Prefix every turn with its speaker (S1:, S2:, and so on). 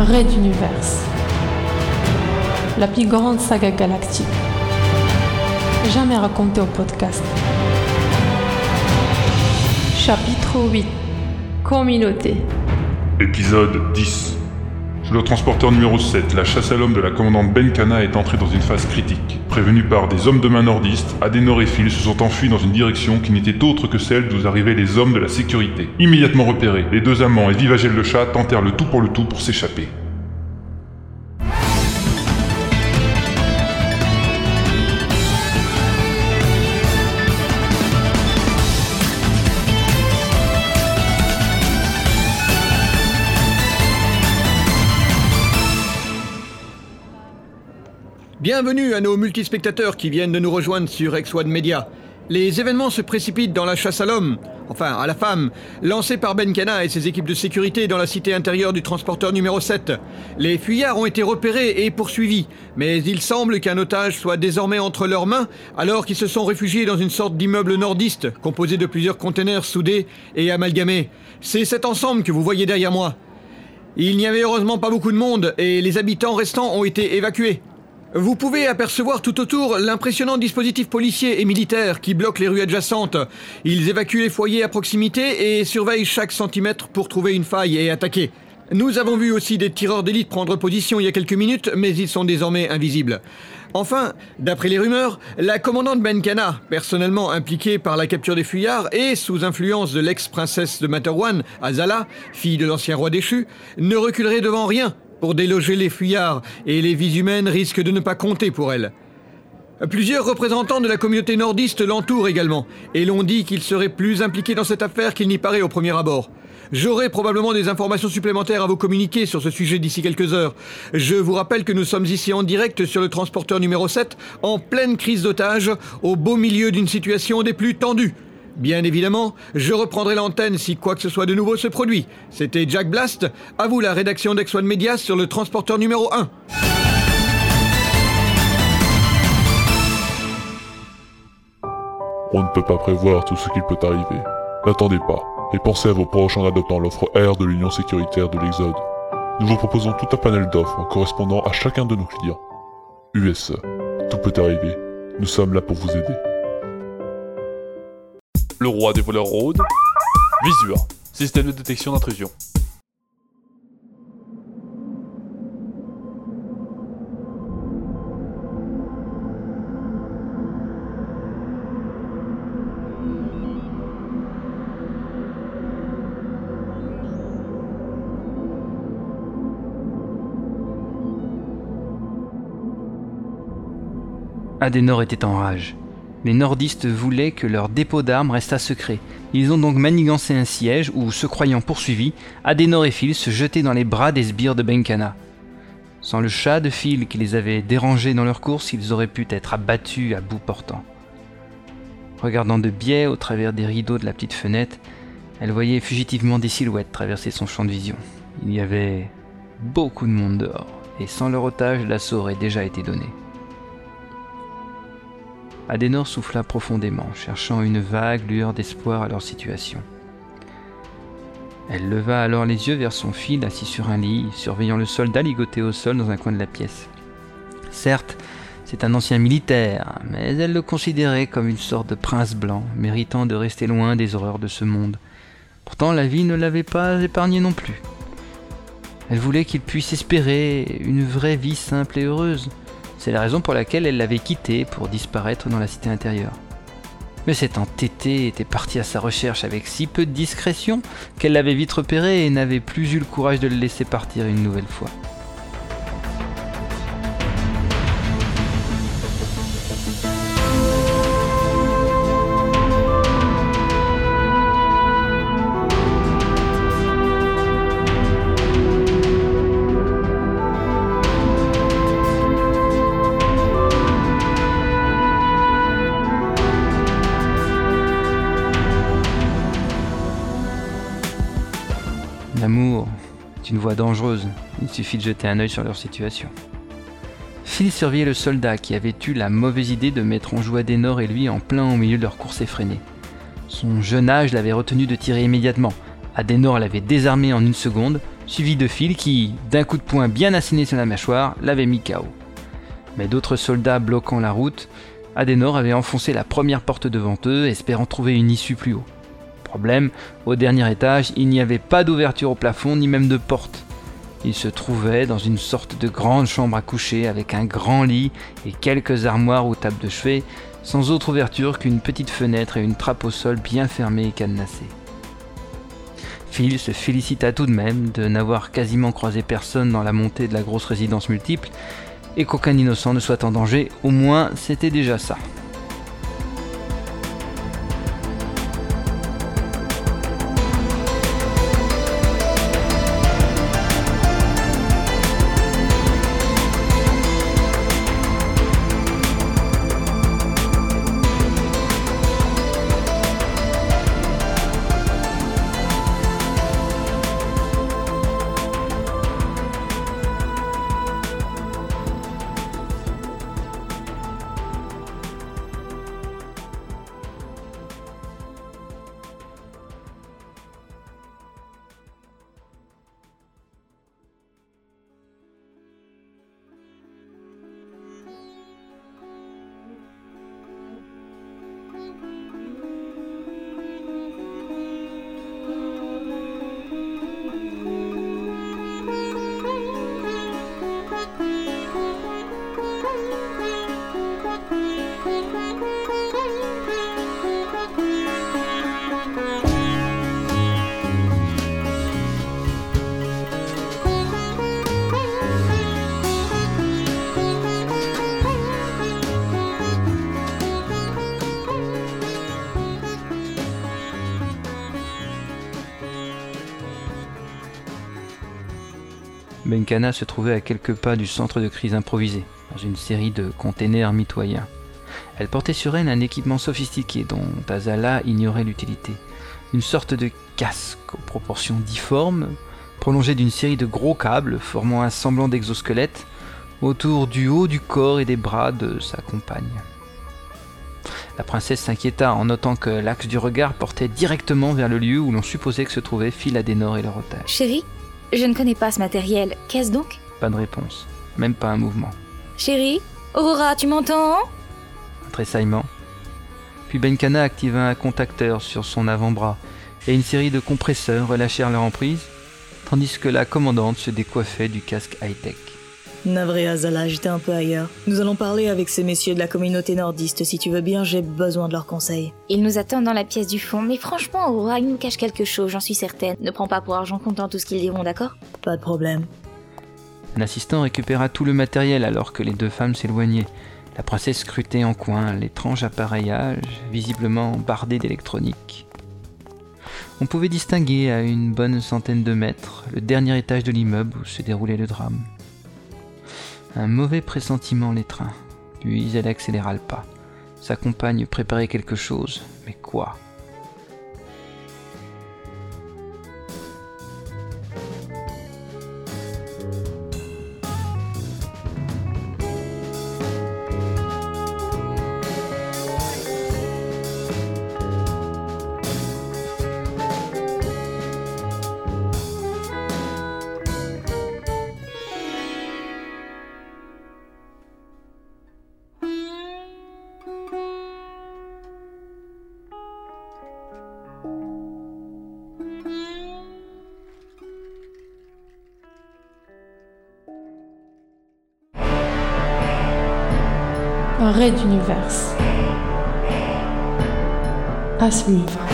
S1: Red Universe. La plus grande saga galactique. Jamais racontée au podcast. Chapitre 8. Communauté.
S2: Épisode 10. Le transporteur numéro 7, la chasse à l'homme de la commandante Benkana est entrée dans une phase critique. Prévenus par des hommes de main nordistes, Adenor et Phil se sont enfuis dans une direction qui n'était autre que celle d'où arrivaient les hommes de la sécurité. Immédiatement repérés, les deux amants et Vivagel le chat tentèrent le tout pour le tout pour s'échapper.
S3: Bienvenue à nos multispectateurs qui viennent de nous rejoindre sur X1 Media. Les événements se précipitent dans la chasse à l'homme, enfin à la femme, lancée par Ben Kana et ses équipes de sécurité dans la cité intérieure du transporteur numéro 7. Les fuyards ont été repérés et poursuivis, mais il semble qu'un otage soit désormais entre leurs mains alors qu'ils se sont réfugiés dans une sorte d'immeuble nordiste composé de plusieurs containers soudés et amalgamés. C'est cet ensemble que vous voyez derrière moi. Il n'y avait heureusement pas beaucoup de monde et les habitants restants ont été évacués. Vous pouvez apercevoir tout autour l'impressionnant dispositif policier et militaire qui bloque les rues adjacentes. Ils évacuent les foyers à proximité et surveillent chaque centimètre pour trouver une faille et attaquer. Nous avons vu aussi des tireurs d'élite prendre position il y a quelques minutes, mais ils sont désormais invisibles. Enfin, d'après les rumeurs, la commandante Benkana, personnellement impliquée par la capture des fuyards et sous influence de l'ex-princesse de Materwan, Azala, fille de l'ancien roi déchu, ne reculerait devant rien pour déloger les fuyards, et les vies humaines risquent de ne pas compter pour elle. Plusieurs représentants de la communauté nordiste l'entourent également, et l'ont dit qu'il serait plus impliqué dans cette affaire qu'il n'y paraît au premier abord. J'aurai probablement des informations supplémentaires à vous communiquer sur ce sujet d'ici quelques heures. Je vous rappelle que nous sommes ici en direct sur le transporteur numéro 7, en pleine crise d'otage, au beau milieu d'une situation des plus tendues. Bien évidemment, je reprendrai l'antenne si quoi que ce soit de nouveau se produit. C'était Jack Blast, à vous la rédaction d'X1 Media sur le transporteur numéro 1.
S4: On ne peut pas prévoir tout ce qu'il peut arriver. N'attendez pas, et pensez à vos proches en adoptant l'offre R de l'Union sécuritaire de l'Exode. Nous vous proposons tout un panel d'offres correspondant à chacun de nos clients. USE, tout peut arriver. Nous sommes là pour vous aider.
S5: Le roi des voleurs rôde. Visure. Système de détection d'intrusion.
S6: Adenor était en rage. Les nordistes voulaient que leur dépôt d'armes restât secret. Ils ont donc manigancé un siège où, se croyant poursuivis, Adenor et Phil se jetaient dans les bras des sbires de Benkana. Sans le chat de Phil qui les avait dérangés dans leur course, ils auraient pu être abattus à bout portant. Regardant de biais au travers des rideaux de la petite fenêtre, elle voyait fugitivement des silhouettes traverser son champ de vision. Il y avait beaucoup de monde dehors, et sans leur otage, l'assaut aurait déjà été donné. Adenor souffla profondément, cherchant une vague lueur d'espoir à leur situation. Elle leva alors les yeux vers son fil assis sur un lit, surveillant le soldat ligoté au sol dans un coin de la pièce. Certes, c'est un ancien militaire, mais elle le considérait comme une sorte de prince blanc, méritant de rester loin des horreurs de ce monde. Pourtant, la vie ne l'avait pas épargné non plus. Elle voulait qu'il puisse espérer une vraie vie simple et heureuse. C'est la raison pour laquelle elle l'avait quitté pour disparaître dans la cité intérieure. Mais cet entêté était parti à sa recherche avec si peu de discrétion qu'elle l'avait vite repéré et n'avait plus eu le courage de le laisser partir une nouvelle fois. L'amour est une voie dangereuse, il suffit de jeter un œil sur leur situation. Phil surveillait le soldat qui avait eu la mauvaise idée de mettre en joue Adenor et lui en plein au milieu de leur course effrénée. Son jeune âge l'avait retenu de tirer immédiatement. Adenor l'avait désarmé en une seconde, suivi de Phil qui, d'un coup de poing bien asséné sur la mâchoire, l'avait mis KO. Mais d'autres soldats bloquant la route, Adenor avait enfoncé la première porte devant eux, espérant trouver une issue plus haut. Problème, au dernier étage, il n'y avait pas d'ouverture au plafond ni même de porte. Il se trouvait dans une sorte de grande chambre à coucher avec un grand lit et quelques armoires ou tables de chevet, sans autre ouverture qu'une petite fenêtre et une trappe au sol bien fermée et cadenassée. Phil se félicita tout de même de n'avoir quasiment croisé personne dans la montée de la grosse résidence multiple et qu'aucun innocent ne soit en danger, au moins c'était déjà ça. Benkana se trouvait à quelques pas du centre de crise improvisé, dans une série de containers mitoyens. Elle portait sur elle un équipement sophistiqué dont Azala ignorait l'utilité. Une sorte de casque aux proportions difformes, prolongé d'une série de gros câbles formant un semblant d'exosquelette autour du haut du corps et des bras de sa compagne. La princesse s'inquiéta en notant que l'axe du regard portait directement vers le lieu où l'on supposait que se trouvaient Philadénor et leur otage.
S7: Chérie, je ne connais pas ce matériel. Qu'est-ce donc?
S6: Pas de réponse, même pas un mouvement.
S7: Chérie Aurora, tu m'entends?
S6: Un tressaillement. Puis Benkana activa un contacteur sur son avant-bras et une série de compresseurs relâchèrent leur emprise, tandis que la commandante se décoiffait du casque high-tech.
S8: Navré Azala, j'étais un peu ailleurs. Nous allons parler avec ces messieurs de la communauté nordiste. Si tu veux bien, j'ai besoin de leurs conseils.
S7: Ils nous attendent dans la pièce du fond, mais franchement, Aurora, ils nous cachent quelque chose, j'en suis certaine. Ne prends pas pour argent comptant tout ce qu'ils diront, d'accord?
S8: Pas de problème.
S6: Un assistant récupéra tout le matériel alors que les deux femmes s'éloignaient. La princesse scrutait en coin l'étrange appareillage, visiblement bardé d'électronique. On pouvait distinguer à une bonne centaine de mètres le dernier étage de l'immeuble où se déroulait le drame. Un mauvais pressentiment l'étreint, puis elle accéléra le pas. Sa compagne préparait quelque chose, mais quoi?
S1: Un raid d'univers. À suivre.